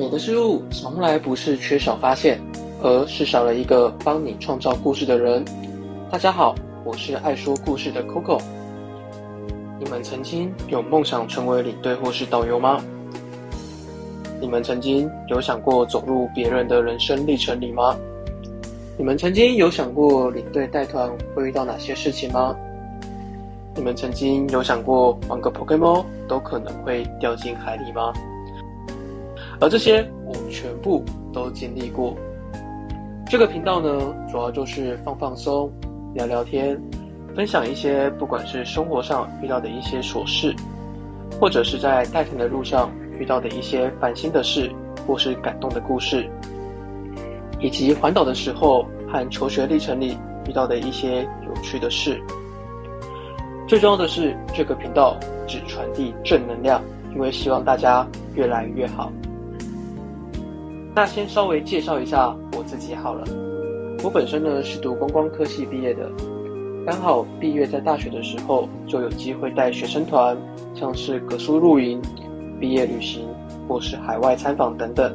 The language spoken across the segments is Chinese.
美的失误从来不是缺少发现，而是少了一个帮你创造故事的人。大家好，我是爱说故事的 Coco。你们曾经有梦想成为领队或是导游吗？你们曾经有想过走入别人的人生历程里吗？你们曾经有想过领队带团会遇到哪些事情吗？你们曾经有想过玩个 Pokemon 都可能会掉进海里吗？而这些我全部都经历过。这个频道呢，主要就是放放松、聊聊天，分享一些不管是生活上遇到的一些琐事，或者是在带团的路上遇到的一些烦心的事，或是感动的故事，以及环岛的时候和求学历程里遇到的一些有趣的事。最重要的是，这个频道只传递正能量，因为希望大家越来越好。那先稍微介绍一下我自己好了。我本身呢是读观光科系毕业的，刚好毕业在大学的时候就有机会带学生团，像是格苏露营、毕业旅行或是海外参访等等。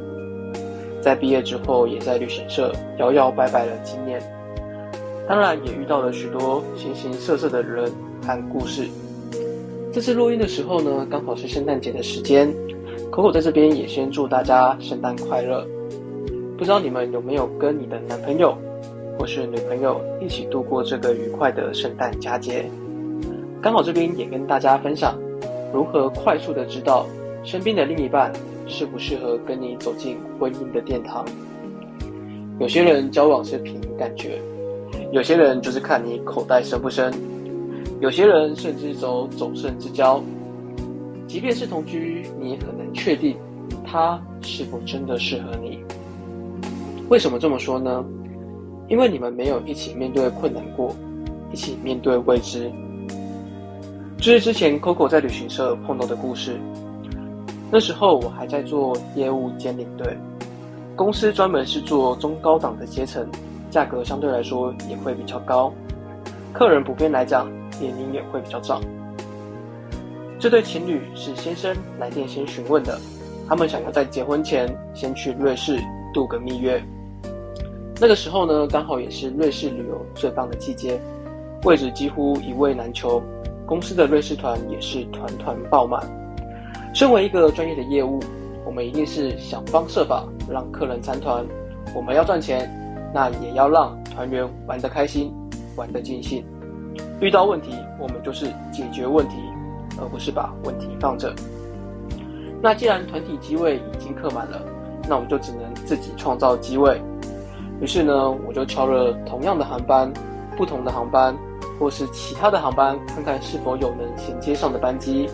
在毕业之后，也在旅行社摇摇摆摆了几年，当然也遇到了许多形形色色的人和故事。这次录音的时候呢，刚好是圣诞节的时间。Coco 在这边也先祝大家圣诞快乐。不知道你们有没有跟你的男朋友或是女朋友一起度过这个愉快的圣诞佳节？刚好这边也跟大家分享如何快速的知道身边的另一半适不适合跟你走进婚姻的殿堂。有些人交往是凭感觉，有些人就是看你口袋深不深，有些人甚至走走肾之交。即便是同居，你也可能确定他是否真的适合你。为什么这么说呢？因为你们没有一起面对困难过，一起面对未知。这是之前 Coco 在旅行社碰到的故事。那时候我还在做业务兼领队，公司专门是做中高档的阶层，价格相对来说也会比较高，客人普遍来讲年龄也会比较长。这对情侣是先生来电先询问的，他们想要在结婚前先去瑞士度个蜜月。那个时候呢，刚好也是瑞士旅游最棒的季节，位置几乎一位难求，公司的瑞士团也是团团爆满。身为一个专业的业务，我们一定是想方设法让客人参团。我们要赚钱，那也要让团员玩得开心，玩得尽兴。遇到问题，我们就是解决问题。而不是把问题放着。那既然团体机位已经客满了，那我们就只能自己创造机位。于是呢，我就敲了同样的航班、不同的航班，或是其他的航班，看看是否有能衔接上的班机。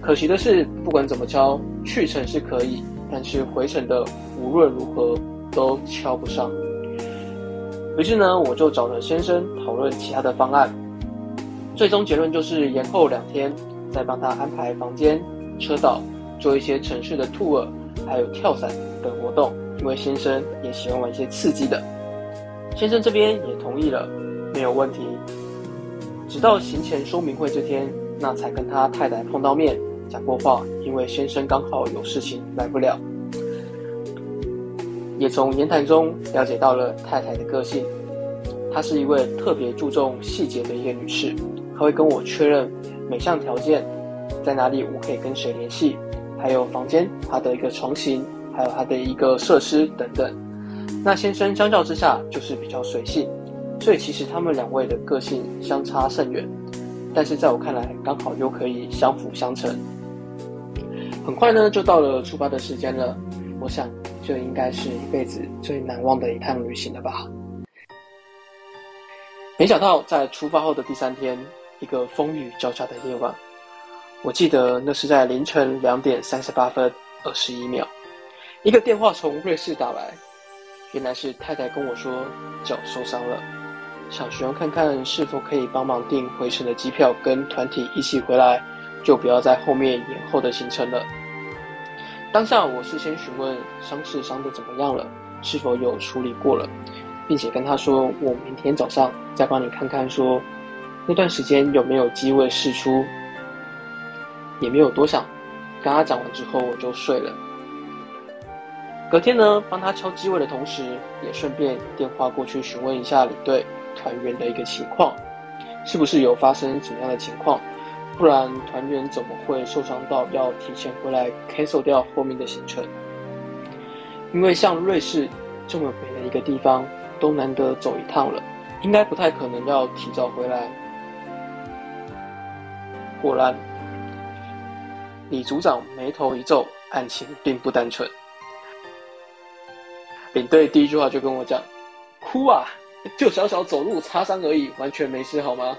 可惜的是，不管怎么敲，去程是可以，但是回程的无论如何都敲不上。于是呢，我就找了先生讨论其他的方案。最终结论就是延后两天，再帮他安排房间、车道，做一些城市的 tour，还有跳伞等活动。因为先生也喜欢玩一些刺激的，先生这边也同意了，没有问题。直到行前说明会这天，那才跟他太太碰到面，讲过话。因为先生刚好有事情来不了，也从言谈中了解到了太太的个性，她是一位特别注重细节的一个女士。他会跟我确认每项条件，在哪里我可以跟谁联系，还有房间它的一个床型，还有它的一个设施等等。那先生相较之下就是比较随性，所以其实他们两位的个性相差甚远，但是在我看来刚好又可以相辅相成。很快呢就到了出发的时间了，我想这应该是一辈子最难忘的一趟旅行了吧。没想到在出发后的第三天。一个风雨交加的夜晚，我记得那是在凌晨两点三十八分二十一秒，一个电话从瑞士打来，原来是太太跟我说脚受伤了，想询问看看是否可以帮忙订回程的机票，跟团体一起回来，就不要在后面延后的行程了。当下我事先询问伤势伤的怎么样了，是否有处理过了，并且跟他说我明天早上再帮你看看说。那段时间有没有机会试出？也没有多想，跟他讲完之后我就睡了。隔天呢，帮他敲机位的同时，也顺便电话过去询问一下领队团员的一个情况，是不是有发生怎么样的情况？不然团员怎么会受伤到要提前回来 cancel 掉后面的行程？因为像瑞士这么美的一个地方，都难得走一趟了，应该不太可能要提早回来。果然，李组长眉头一皱，案情并不单纯。领队第一句话就跟我讲：“哭啊，就小小走路擦伤而已，完全没事，好吗？”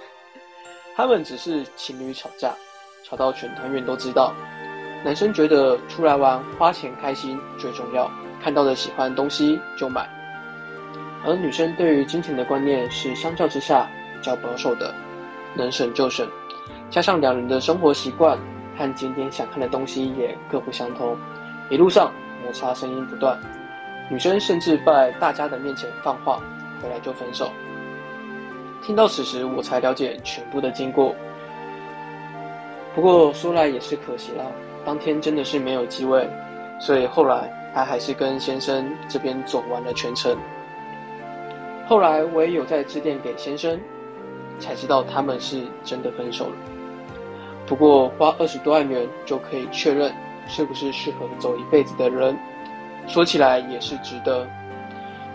他们只是情侣吵架，吵到全团员都知道。男生觉得出来玩花钱开心最重要，看到的喜欢东西就买。而女生对于金钱的观念是相较之下比较保守的，能省就省。加上两人的生活习惯和景点想看的东西也各不相同，一路上摩擦声音不断。女生甚至在大家的面前放话，回来就分手。听到此时，我才了解全部的经过。不过说来也是可惜啦，当天真的是没有机位，所以后来他还是跟先生这边走完了全程。后来我也有在致电给先生，才知道他们是真的分手了。不过花二十多万元就可以确认是不是适合走一辈子的人。说起来也是值得，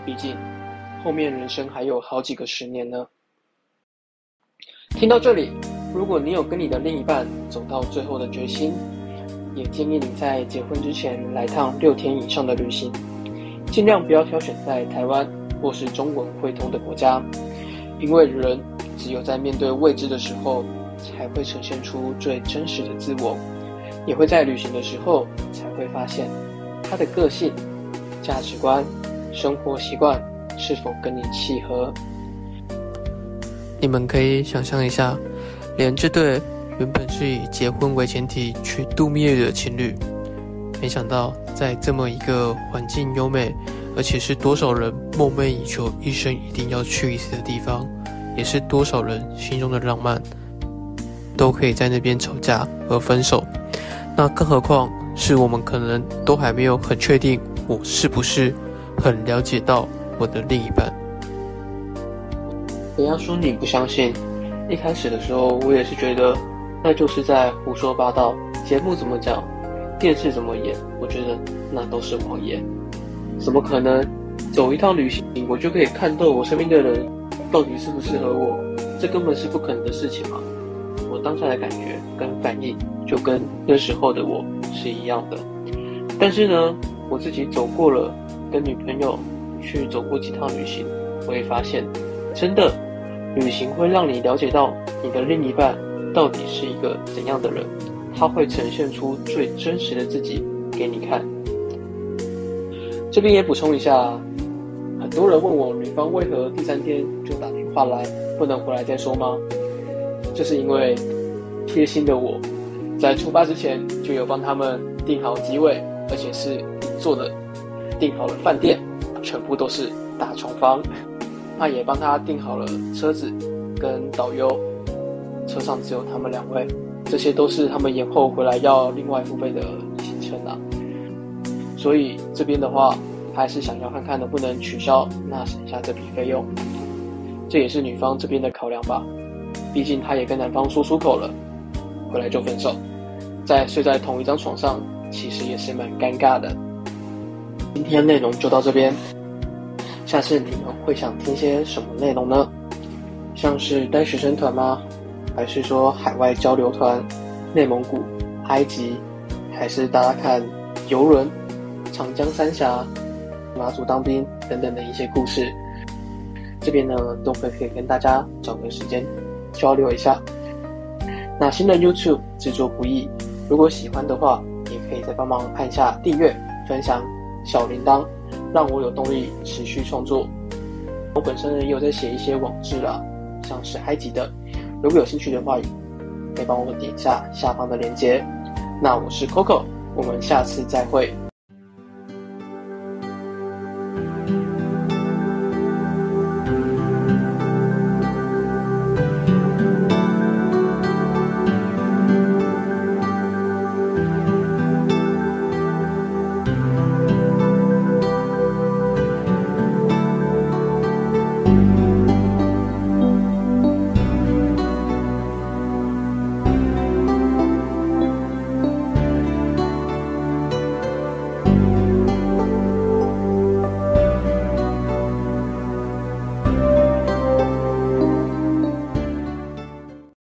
毕竟后面人生还有好几个十年呢。听到这里，如果你有跟你的另一半走到最后的决心，也建议你在结婚之前来趟六天以上的旅行，尽量不要挑选在台湾或是中文汇通的国家，因为人只有在面对未知的时候，才会呈现出最真实的自我，也会在旅行的时候才会发现。他的个性、价值观、生活习惯是否跟你契合？你们可以想象一下，连这对原本是以结婚为前提去度蜜月的情侣，没想到在这么一个环境优美，而且是多少人梦寐以求、一生一定要去一次的地方，也是多少人心中的浪漫，都可以在那边吵架而分手。那更何况？是我们可能都还没有很确定，我是不是很了解到我的另一半。不要说你不相信，一开始的时候我也是觉得那就是在胡说八道。节目怎么讲，电视怎么演，我觉得那都是谎言。怎么可能走一趟旅行，我就可以看透我身边的人到底适不适合我？这根本是不可能的事情嘛！当下的感觉跟反应，就跟那时候的我。是一样的，但是呢，我自己走过了，跟女朋友去走过几趟旅行，我也发现，真的，旅行会让你了解到你的另一半到底是一个怎样的人，他会呈现出最真实的自己给你看。这边也补充一下，很多人问我女方为何第三天就打电话来，不能回来再说吗？这是因为贴心的我。在出发之前就有帮他们订好机位，而且是坐的订好了饭店，全部都是大床房。那也帮他订好了车子跟导游，车上只有他们两位，这些都是他们延后回来要另外付费的行程啊。所以这边的话，还是想要看看能不能取消，那省下这笔费用。这也是女方这边的考量吧，毕竟她也跟男方说出口了，回来就分手。在睡在同一张床上，其实也是蛮尴尬的。今天内容就到这边，下次你们会想听些什么内容呢？像是带学生团吗？还是说海外交流团、内蒙古、埃及，还是大家看游轮、长江三峡、马祖当兵等等的一些故事？这边呢都会可以跟大家找个时间交流一下。那新的 YouTube 制作不易。如果喜欢的话，也可以再帮忙按下订阅、分享小铃铛，让我有动力持续创作。我本身也有在写一些网志啦，像是埃及的，如果有兴趣的话，可以帮我点一下下方的链接。那我是 Coco，我们下次再会。